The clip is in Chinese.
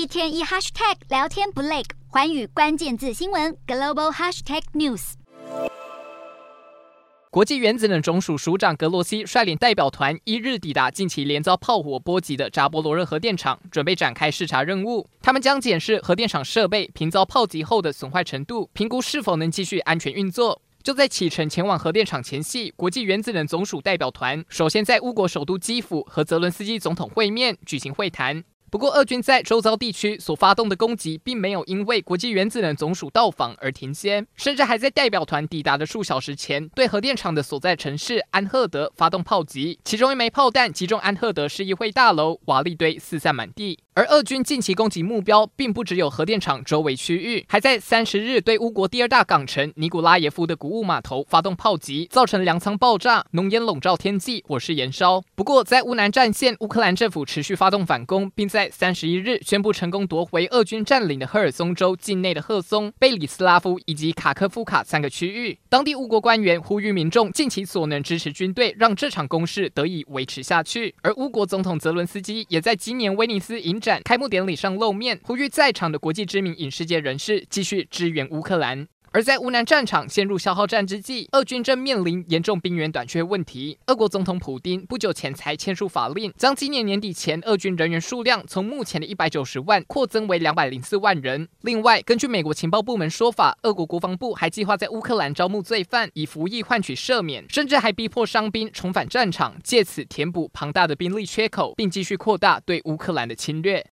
一天一 hashtag 聊天不累，环宇关键字新闻 global hashtag news。国际原子能总署署长格罗西率领代表团一日抵达近期连遭炮火波及的扎波罗热核电厂，准备展开视察任务。他们将检视核电厂设备频遭炮击后的损坏程度，评估是否能继续安全运作。就在启程前往核电厂前夕，国际原子能总署代表团首先在乌国首都基辅和泽伦斯基总统会面，举行会谈。不过，俄军在周遭地区所发动的攻击，并没有因为国际原子能总署到访而停歇，甚至还在代表团抵达的数小时前，对核电厂的所在城市安赫德发动炮击，其中一枚炮弹击中安赫德市议会大楼，瓦砾堆四散满地。而俄军近期攻击目标，并不只有核电厂周围区域，还在三十日对乌国第二大港城尼古拉耶夫的谷物码头发动炮击，造成粮仓爆炸，浓烟笼罩天际，火势延烧。不过，在乌南战线，乌克兰政府持续发动反攻，并在在三十一日宣布成功夺回俄军占领的赫尔松州境内的赫松、贝里斯拉夫以及卡科夫卡三个区域。当地乌国官员呼吁民众尽其所能支持军队，让这场攻势得以维持下去。而乌国总统泽伦斯基也在今年威尼斯影展开幕典礼上露面，呼吁在场的国际知名影视界人士继续支援乌克兰。而在乌南战场陷入消耗战之际，俄军正面临严重兵员短缺问题。俄国总统普丁不久前才签署法令，将今年年底前俄军人员数量从目前的一百九十万扩增为两百零四万人。另外，根据美国情报部门说法，俄国国防部还计划在乌克兰招募罪犯，以服役换取赦免，甚至还逼迫伤兵重返战场，借此填补庞大的兵力缺口，并继续扩大对乌克兰的侵略。